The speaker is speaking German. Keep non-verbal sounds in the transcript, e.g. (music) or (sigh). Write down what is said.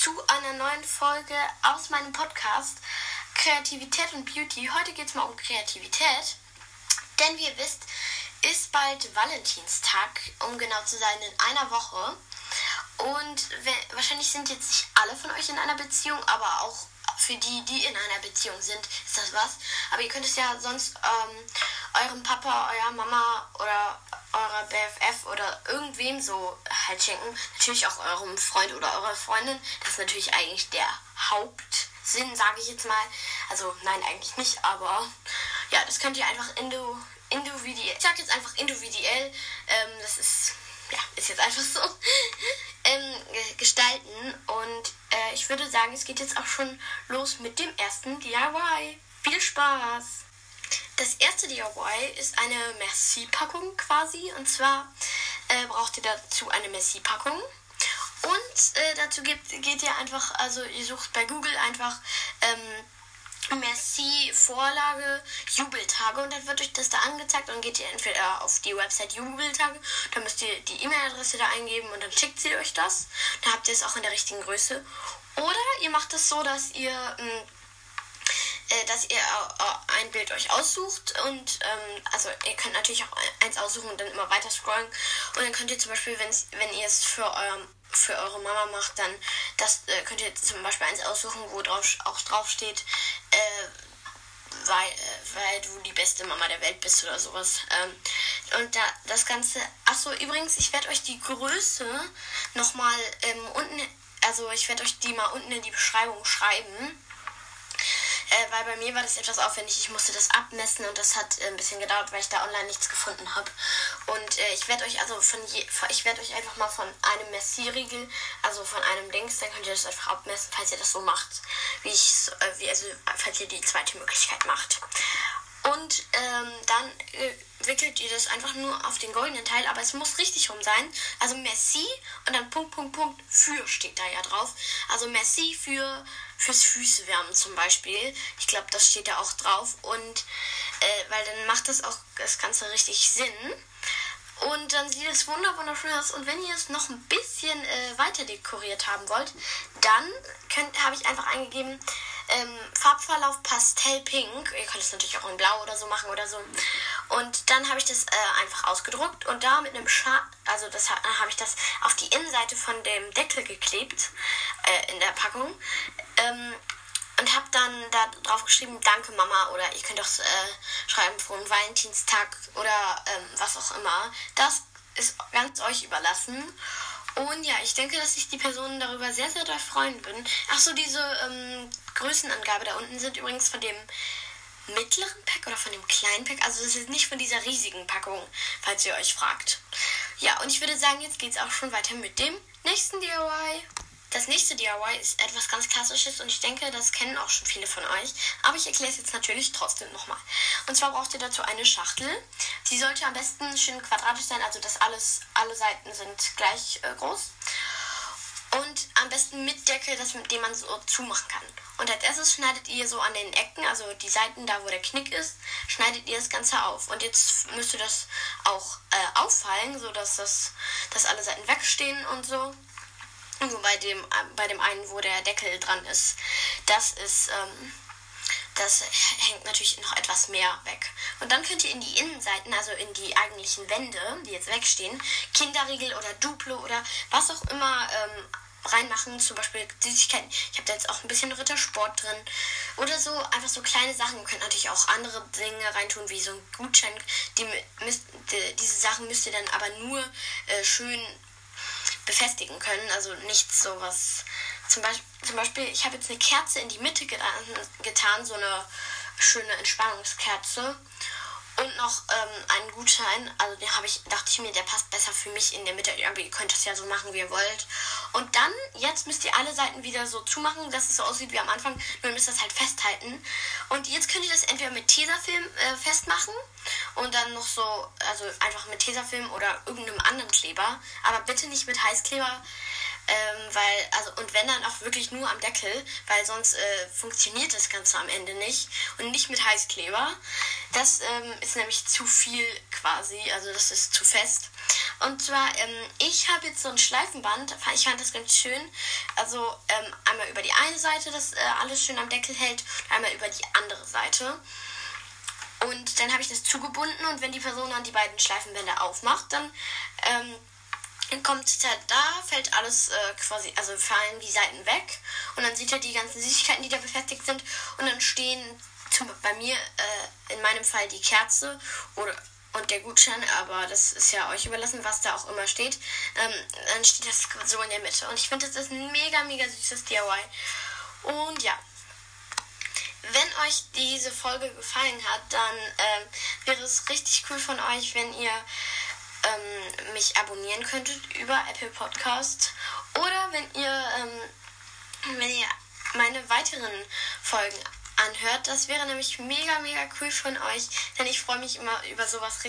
zu einer neuen Folge aus meinem Podcast Kreativität und Beauty. Heute geht es mal um Kreativität, denn wie ihr wisst, ist bald Valentinstag, um genau zu sein, in einer Woche. Und wahrscheinlich sind jetzt nicht alle von euch in einer Beziehung, aber auch für die, die in einer Beziehung sind, ist das was. Aber ihr könnt es ja sonst ähm, eurem Papa, eurer Mama oder eurer BFF oder irgendwem so halt schenken. Natürlich auch eurem Freund oder eurer Freundin. Das ist natürlich eigentlich der Hauptsinn, sage ich jetzt mal. Also nein, eigentlich nicht, aber ja, das könnt ihr einfach indu individuell, ich sag jetzt einfach individuell, ähm, das ist, ja, ist jetzt einfach so, (laughs) ähm, gestalten. Und äh, ich würde sagen, es geht jetzt auch schon los mit dem ersten DIY. Viel Spaß! Das erste DIY ist eine Merci-Packung quasi. Und zwar äh, braucht ihr dazu eine Merci-Packung. Und äh, dazu geht, geht ihr einfach, also ihr sucht bei Google einfach ähm, Merci Vorlage Jubeltage und dann wird euch das da angezeigt und geht ihr entweder auf die Website Jubeltage, dann müsst ihr die E-Mail-Adresse da eingeben und dann schickt sie euch das. Dann habt ihr es auch in der richtigen Größe. Oder ihr macht es so, dass ihr ähm, äh, dass ihr ein Bild euch aussucht und ähm, also ihr könnt natürlich auch eins aussuchen und dann immer weiter scrollen und dann könnt ihr zum Beispiel, wenn ihr es für eurem für eure Mama macht, dann das äh, könnt ihr zum Beispiel eins aussuchen, wo drauf, auch drauf steht, äh, weil, äh, weil du die beste Mama der Welt bist oder sowas. Ähm, und da das Ganze, achso, übrigens, ich werde euch die Größe nochmal ähm, unten, also ich werde euch die mal unten in die Beschreibung schreiben äh, weil bei mir war das etwas aufwendig. Ich musste das abmessen und das hat äh, ein bisschen gedauert, weil ich da online nichts gefunden habe. Und äh, ich werde euch also von je, ich werde euch einfach mal von einem Messierriegel, also von einem Dings, dann könnt ihr das einfach abmessen, falls ihr das so macht, wie ich äh, wie also falls ihr die zweite Möglichkeit macht. Und ähm, dann äh, wickelt ihr das einfach nur auf den goldenen Teil, aber es muss richtig rum sein. Also Merci und dann Punkt, Punkt, Punkt, für steht da ja drauf. Also Merci für fürs Füßewärmen zum Beispiel. Ich glaube, das steht da auch drauf. Und äh, weil dann macht das auch das Ganze richtig Sinn. Und dann sieht es wunderschön aus. Und wenn ihr es noch ein bisschen äh, weiter dekoriert haben wollt, dann habe ich einfach eingegeben ähm, Farbverlauf Pastellpink. Ihr könnt es natürlich auch in Blau oder so machen oder so. Und dann habe ich das äh, einfach ausgedruckt und da mit einem Schal, also das äh, habe ich das auf die Innenseite von dem Deckel geklebt äh, in der Packung. Ähm, und habe dann da drauf geschrieben, danke Mama oder ihr könnt auch äh, schreiben frohen Valentinstag oder ähm, was auch immer. Das ist ganz euch überlassen. Und ja, ich denke, dass sich die Personen darüber sehr, sehr doll freuen würden. Achso, diese ähm, Größenangabe da unten sind übrigens von dem mittleren Pack oder von dem kleinen Pack. Also das ist nicht von dieser riesigen Packung, falls ihr euch fragt. Ja, und ich würde sagen, jetzt geht es auch schon weiter mit dem nächsten DIY. Das nächste DIY ist etwas ganz Klassisches und ich denke, das kennen auch schon viele von euch. Aber ich erkläre es jetzt natürlich trotzdem nochmal. Und zwar braucht ihr dazu eine Schachtel. Die sollte am besten schön quadratisch sein, also dass alles, alle Seiten sind gleich äh, groß. Und am besten mit Deckel, das, mit dem man so zumachen kann. Und als erstes schneidet ihr so an den Ecken, also die Seiten da, wo der Knick ist, schneidet ihr das Ganze auf. Und jetzt müsste das auch äh, auffallen, sodass das, dass alle Seiten wegstehen und so. Nur bei dem, bei dem einen, wo der Deckel dran ist, das ist, ähm, das hängt natürlich noch etwas mehr weg. Und dann könnt ihr in die Innenseiten, also in die eigentlichen Wände, die jetzt wegstehen, Kinderriegel oder Duplo oder was auch immer ähm, reinmachen. Zum Beispiel Süßigkeiten. Ich habe da jetzt auch ein bisschen Rittersport drin. Oder so, einfach so kleine Sachen. Ihr könnt natürlich auch andere Dinge reintun, wie so ein Gutschein. Die, die, diese Sachen müsst ihr dann aber nur äh, schön befestigen können. Also nichts sowas. Zum Beispiel, zum Beispiel ich habe jetzt eine Kerze in die Mitte getan, so eine schöne Entspannungskerze und noch ähm, einen Gutschein. Also den habe ich, dachte ich mir, der passt besser für mich in der Mitte. Aber ihr könnt das ja so machen, wie ihr wollt. Und dann, jetzt müsst ihr alle Seiten wieder so zumachen, dass es so aussieht wie am Anfang. Nur müsst ihr das halt festhalten. Und jetzt könnt ihr das entweder mit Tesafilm äh, festmachen und dann noch so, also einfach mit Tesafilm oder irgendeinem anderen Kleber. Aber bitte nicht mit Heißkleber. Ähm, weil, also, und wenn dann auch wirklich nur am Deckel, weil sonst äh, funktioniert das Ganze am Ende nicht. Und nicht mit Heißkleber. Das ähm, ist nämlich zu viel quasi, also das ist zu fest. Und zwar, ähm, ich habe jetzt so ein Schleifenband, ich fand das ganz schön. Also ähm, einmal über die eine Seite, das äh, alles schön am Deckel hält, und einmal über die andere Seite. Und dann habe ich das zugebunden und wenn die Person dann die beiden Schleifenbänder aufmacht, dann ähm, kommt er da, fällt alles äh, quasi, also fallen die Seiten weg und dann sieht er die ganzen Süßigkeiten, die da befestigt sind und dann stehen zum, bei mir äh, in meinem Fall die Kerze oder und der Gutschein, aber das ist ja euch überlassen, was da auch immer steht. Ähm, dann steht das so in der Mitte. Und ich finde, das ist ein mega, mega süßes DIY. Und ja, wenn euch diese Folge gefallen hat, dann ähm, wäre es richtig cool von euch, wenn ihr ähm, mich abonnieren könntet über Apple Podcast oder wenn ihr, ähm, wenn ihr meine weiteren Folgen anhört. Das wäre nämlich mega, mega cool von euch, denn ich freue mich immer über sowas richtig.